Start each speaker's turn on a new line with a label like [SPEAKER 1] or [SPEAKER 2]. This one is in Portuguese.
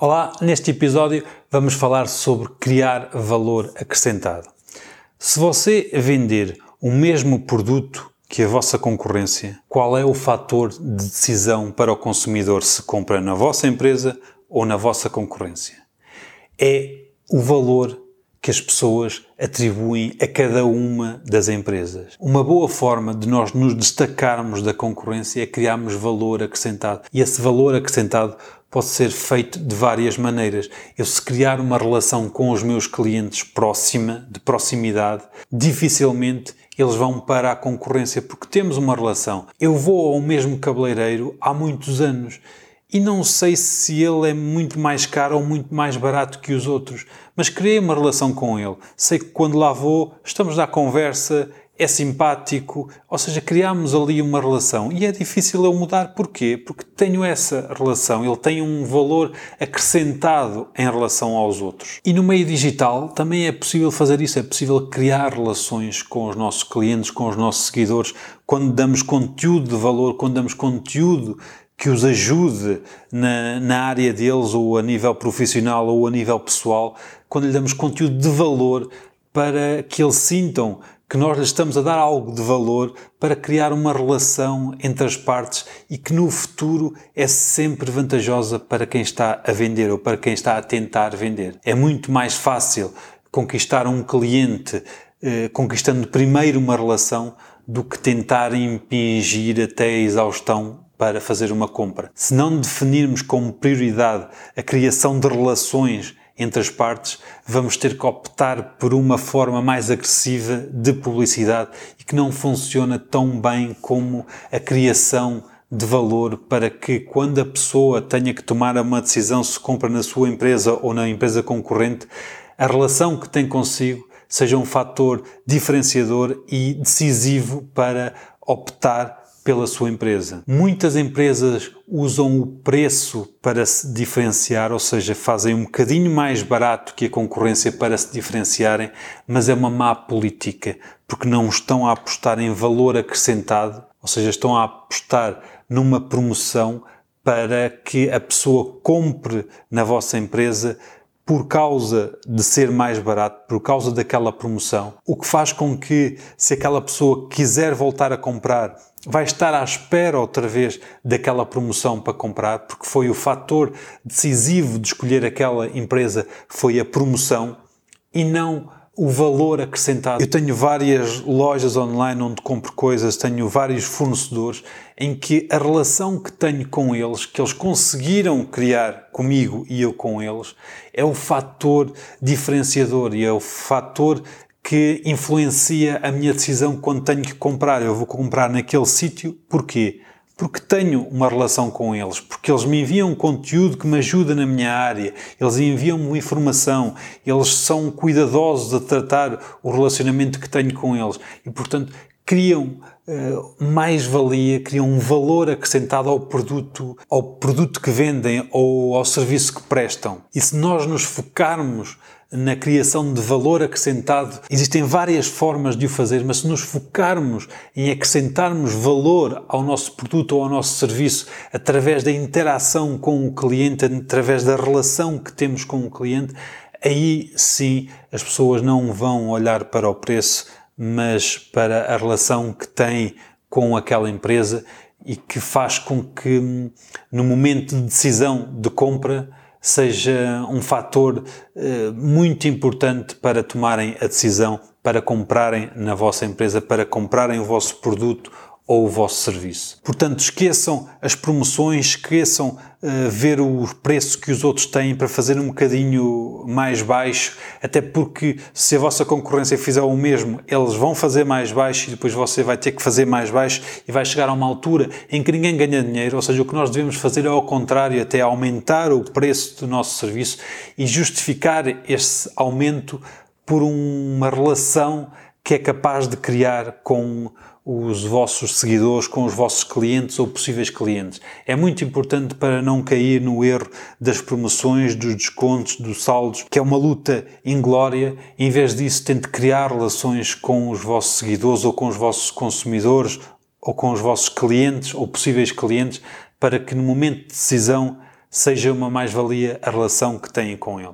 [SPEAKER 1] Olá, neste episódio vamos falar sobre criar valor acrescentado. Se você vender o mesmo produto que a vossa concorrência, qual é o fator de decisão para o consumidor se compra na vossa empresa ou na vossa concorrência? É o valor que as pessoas atribuem a cada uma das empresas. Uma boa forma de nós nos destacarmos da concorrência é criarmos valor acrescentado. E esse valor acrescentado pode ser feito de várias maneiras. Eu, se criar uma relação com os meus clientes próxima, de proximidade, dificilmente eles vão para a concorrência porque temos uma relação. Eu vou ao mesmo cabeleireiro há muitos anos e não sei se ele é muito mais caro ou muito mais barato que os outros, mas criei uma relação com ele. Sei que quando lá vou, estamos na conversa, é simpático, ou seja, criamos ali uma relação e é difícil eu mudar. Porquê? Porque tenho essa relação, ele tem um valor acrescentado em relação aos outros. E no meio digital também é possível fazer isso, é possível criar relações com os nossos clientes, com os nossos seguidores, quando damos conteúdo de valor, quando damos conteúdo que os ajude na, na área deles, ou a nível profissional ou a nível pessoal, quando lhe damos conteúdo de valor para que eles sintam que nós lhes estamos a dar algo de valor para criar uma relação entre as partes e que no futuro é sempre vantajosa para quem está a vender ou para quem está a tentar vender. É muito mais fácil conquistar um cliente eh, conquistando primeiro uma relação do que tentar impingir até a exaustão para fazer uma compra. Se não definirmos como prioridade a criação de relações entre as partes, vamos ter que optar por uma forma mais agressiva de publicidade e que não funciona tão bem como a criação de valor para que quando a pessoa tenha que tomar uma decisão se compra na sua empresa ou na empresa concorrente, a relação que tem consigo seja um fator diferenciador e decisivo para optar pela sua empresa. Muitas empresas usam o preço para se diferenciar, ou seja, fazem um bocadinho mais barato que a concorrência para se diferenciarem, mas é uma má política, porque não estão a apostar em valor acrescentado, ou seja, estão a apostar numa promoção para que a pessoa compre na vossa empresa por causa de ser mais barato, por causa daquela promoção, o que faz com que, se aquela pessoa quiser voltar a comprar, vai estar à espera outra vez daquela promoção para comprar, porque foi o fator decisivo de escolher aquela empresa, foi a promoção e não o valor acrescentado. Eu tenho várias lojas online onde compro coisas, tenho vários fornecedores em que a relação que tenho com eles, que eles conseguiram criar comigo e eu com eles, é o fator diferenciador e é o fator que influencia a minha decisão quando tenho que comprar. Eu vou comprar naquele sítio, porquê? porque tenho uma relação com eles, porque eles me enviam conteúdo que me ajuda na minha área, eles enviam-me informação, eles são cuidadosos a tratar o relacionamento que tenho com eles e, portanto, criam uh, mais valia, criam um valor acrescentado ao produto, ao produto que vendem ou ao serviço que prestam. E se nós nos focarmos na criação de valor acrescentado. Existem várias formas de o fazer, mas se nos focarmos em acrescentarmos valor ao nosso produto ou ao nosso serviço através da interação com o cliente, através da relação que temos com o cliente, aí sim as pessoas não vão olhar para o preço, mas para a relação que têm com aquela empresa e que faz com que no momento de decisão de compra seja um fator eh, muito importante para tomarem a decisão para comprarem na vossa empresa, para comprarem o vosso produto ou o vosso serviço. Portanto, esqueçam as promoções, esqueçam uh, ver o preço que os outros têm para fazer um bocadinho mais baixo, até porque se a vossa concorrência fizer o mesmo, eles vão fazer mais baixo e depois você vai ter que fazer mais baixo e vai chegar a uma altura em que ninguém ganha dinheiro, ou seja, o que nós devemos fazer é ao contrário, até aumentar o preço do nosso serviço e justificar esse aumento por uma relação que é capaz de criar com os vossos seguidores, com os vossos clientes ou possíveis clientes. É muito importante para não cair no erro das promoções, dos descontos, dos saldos, que é uma luta inglória. Em vez disso, tente criar relações com os vossos seguidores ou com os vossos consumidores ou com os vossos clientes ou possíveis clientes para que no momento de decisão seja uma mais-valia a relação que têm com eles.